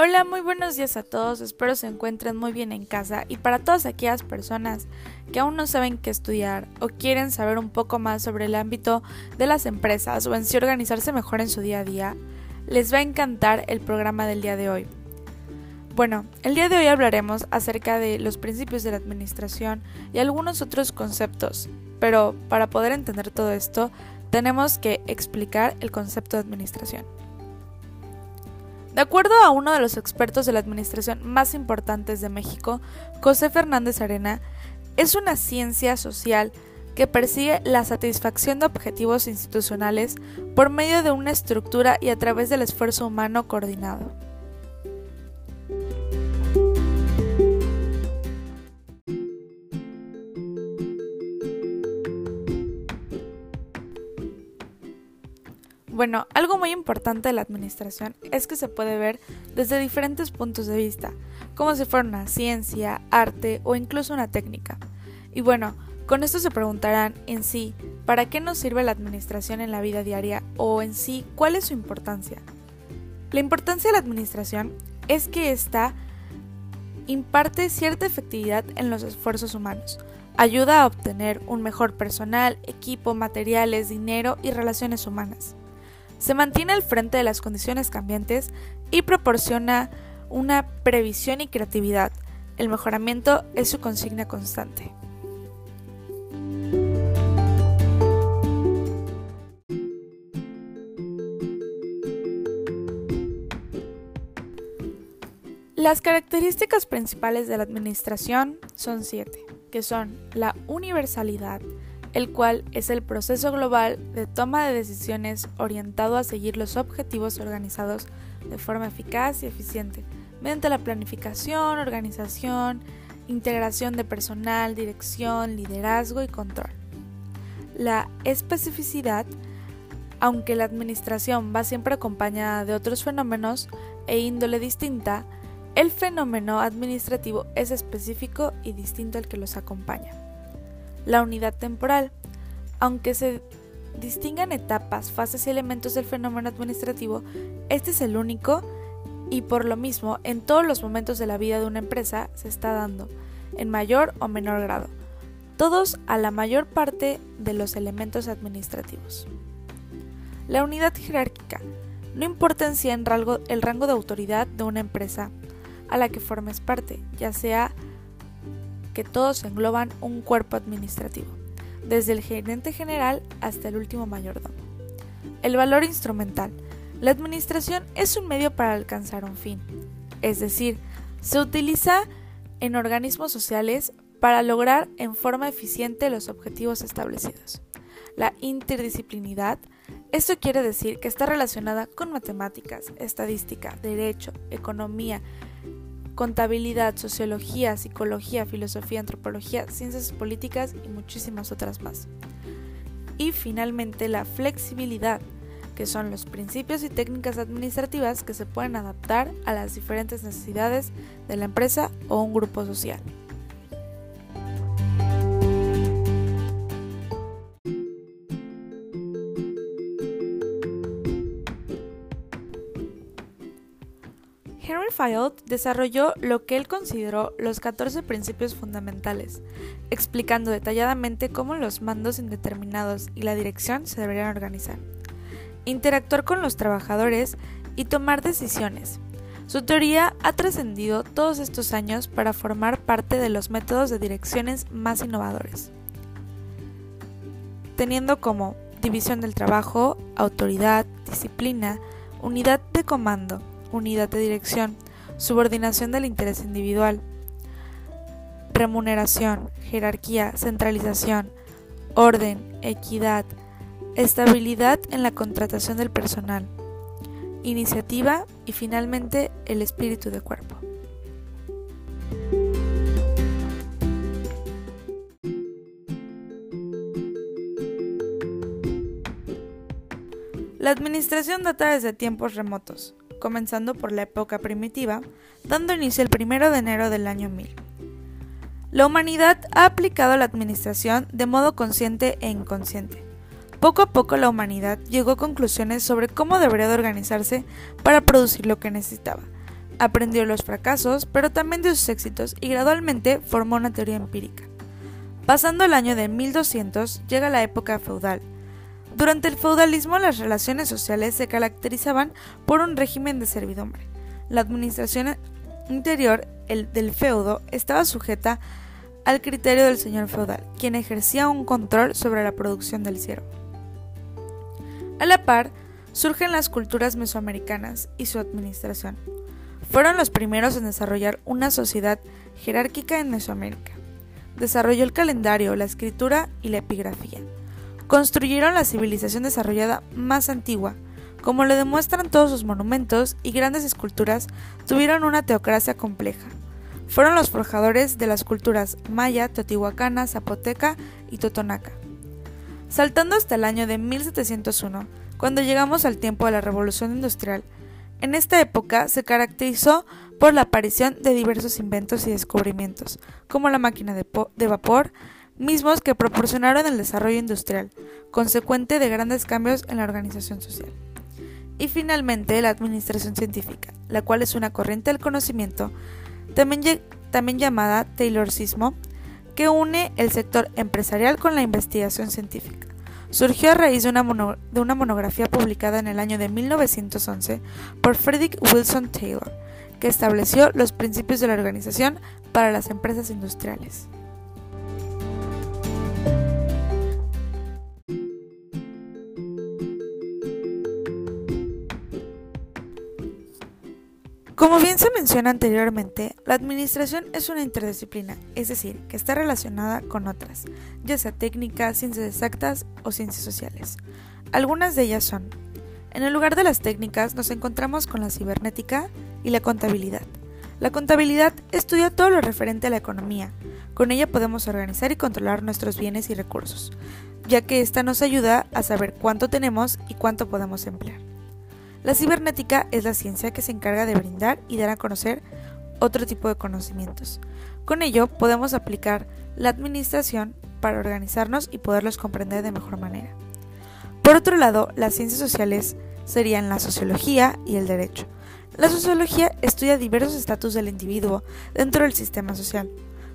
Hola, muy buenos días a todos, espero se encuentren muy bien en casa y para todas aquellas personas que aún no saben qué estudiar o quieren saber un poco más sobre el ámbito de las empresas o en sí organizarse mejor en su día a día, les va a encantar el programa del día de hoy. Bueno, el día de hoy hablaremos acerca de los principios de la administración y algunos otros conceptos, pero para poder entender todo esto tenemos que explicar el concepto de administración. De acuerdo a uno de los expertos de la administración más importantes de México, José Fernández Arena, es una ciencia social que persigue la satisfacción de objetivos institucionales por medio de una estructura y a través del esfuerzo humano coordinado. Bueno, algo muy importante de la administración es que se puede ver desde diferentes puntos de vista, como si fuera una ciencia, arte o incluso una técnica. Y bueno, con esto se preguntarán en sí, ¿para qué nos sirve la administración en la vida diaria o en sí, cuál es su importancia? La importancia de la administración es que ésta imparte cierta efectividad en los esfuerzos humanos, ayuda a obtener un mejor personal, equipo, materiales, dinero y relaciones humanas se mantiene al frente de las condiciones cambiantes y proporciona una previsión y creatividad. El mejoramiento es su consigna constante. Las características principales de la administración son siete, que son la universalidad, el cual es el proceso global de toma de decisiones orientado a seguir los objetivos organizados de forma eficaz y eficiente, mediante la planificación, organización, integración de personal, dirección, liderazgo y control. La especificidad, aunque la administración va siempre acompañada de otros fenómenos e índole distinta, el fenómeno administrativo es específico y distinto al que los acompaña la unidad temporal. Aunque se distingan etapas, fases y elementos del fenómeno administrativo, este es el único y por lo mismo en todos los momentos de la vida de una empresa se está dando, en mayor o menor grado, todos a la mayor parte de los elementos administrativos. La unidad jerárquica. No importa en sí el rango, el rango de autoridad de una empresa a la que formes parte, ya sea que todos engloban un cuerpo administrativo, desde el gerente general hasta el último mayordomo. El valor instrumental. La administración es un medio para alcanzar un fin, es decir, se utiliza en organismos sociales para lograr en forma eficiente los objetivos establecidos. La interdisciplinidad, esto quiere decir que está relacionada con matemáticas, estadística, derecho, economía, contabilidad, sociología, psicología, filosofía, antropología, ciencias políticas y muchísimas otras más. Y finalmente la flexibilidad, que son los principios y técnicas administrativas que se pueden adaptar a las diferentes necesidades de la empresa o un grupo social. Henry Fayol desarrolló lo que él consideró los 14 principios fundamentales, explicando detalladamente cómo los mandos indeterminados y la dirección se deberían organizar, interactuar con los trabajadores y tomar decisiones. Su teoría ha trascendido todos estos años para formar parte de los métodos de direcciones más innovadores, teniendo como división del trabajo, autoridad, disciplina, unidad de comando, unidad de dirección, subordinación del interés individual, remuneración, jerarquía, centralización, orden, equidad, estabilidad en la contratación del personal, iniciativa y finalmente el espíritu de cuerpo. La administración data desde tiempos remotos comenzando por la época primitiva, dando inicio el 1 de enero del año 1000. La humanidad ha aplicado la administración de modo consciente e inconsciente. Poco a poco la humanidad llegó a conclusiones sobre cómo debería de organizarse para producir lo que necesitaba, Aprendió los fracasos, pero también de sus éxitos y gradualmente formó una teoría empírica. Pasando el año de 1200 llega la época feudal. Durante el feudalismo las relaciones sociales se caracterizaban por un régimen de servidumbre. La administración interior el del feudo estaba sujeta al criterio del señor feudal, quien ejercía un control sobre la producción del siervo. A la par, surgen las culturas mesoamericanas y su administración. Fueron los primeros en desarrollar una sociedad jerárquica en Mesoamérica. Desarrolló el calendario, la escritura y la epigrafía. Construyeron la civilización desarrollada más antigua, como lo demuestran todos sus monumentos y grandes esculturas, tuvieron una teocracia compleja. Fueron los forjadores de las culturas maya, teotihuacana, zapoteca y totonaca. Saltando hasta el año de 1701, cuando llegamos al tiempo de la Revolución Industrial, en esta época se caracterizó por la aparición de diversos inventos y descubrimientos, como la máquina de, de, vapor, mismos que proporcionaron el desarrollo industrial, consecuente de grandes cambios en la organización social. Y finalmente la administración científica, la cual es una corriente del conocimiento, también, llamada Taylorismo, que une el sector empresarial con la investigación científica. Surgió a raíz de una, de una monografía publicada en el año de 1911 por Frederick Wilson Taylor, que estableció los principios de la organización para las empresas industriales. Como bien se menciona anteriormente, la administración es una interdisciplina, es decir, que está relacionada con otras, ya sea técnicas, ciencias exactas o ciencias sociales. Algunas de ellas son, en el lugar de las técnicas nos encontramos con la cibernética y la contabilidad. La contabilidad estudia todo lo referente a la economía, con ella podemos organizar y controlar nuestros bienes y recursos, ya que esta nos ayuda a saber cuánto tenemos y cuánto podemos emplear. La cibernética es la ciencia que se encarga de brindar y dar a conocer otro tipo de conocimientos. Con ello podemos aplicar la administración para organizarnos y poderlos comprender de mejor manera. Por otro lado, las ciencias sociales serían la sociología y el derecho. La sociología estudia diversos estatus del individuo dentro del sistema social.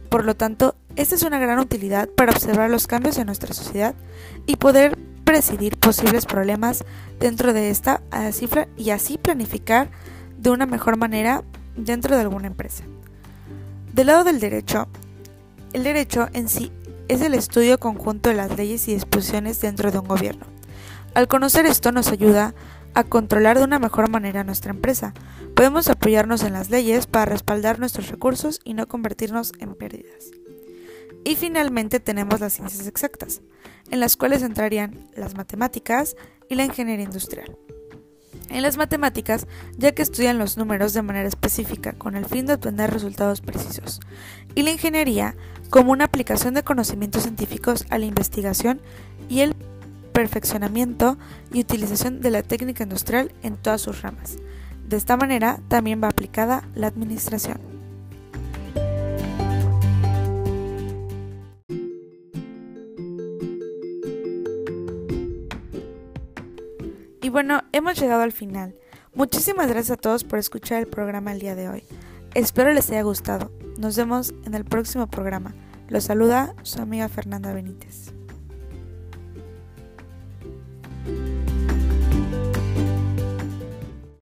Por lo tanto, esta es una gran utilidad para observar los cambios en nuestra sociedad y poder presidir posibles problemas dentro de esta cifra y así planificar de una mejor manera dentro de alguna empresa. Del lado del derecho, el derecho en sí es el estudio conjunto de las leyes y disposiciones dentro de un gobierno. Al conocer esto nos ayuda a controlar de una mejor manera nuestra empresa. Podemos apoyarnos en las leyes para respaldar nuestros recursos y no convertirnos en pérdidas. Y finalmente tenemos las ciencias exactas, en las cuales entrarían las matemáticas y la ingeniería industrial. En las matemáticas, ya que estudian los números de manera específica con el fin de obtener resultados precisos, y la ingeniería como una aplicación de conocimientos científicos a la investigación y el perfeccionamiento y utilización de la técnica industrial en todas sus ramas. De esta manera también va aplicada la administración. Y bueno, hemos llegado al final. Muchísimas gracias a todos por escuchar el programa el día de hoy. Espero les haya gustado. Nos vemos en el próximo programa. Los saluda su amiga Fernanda Benítez.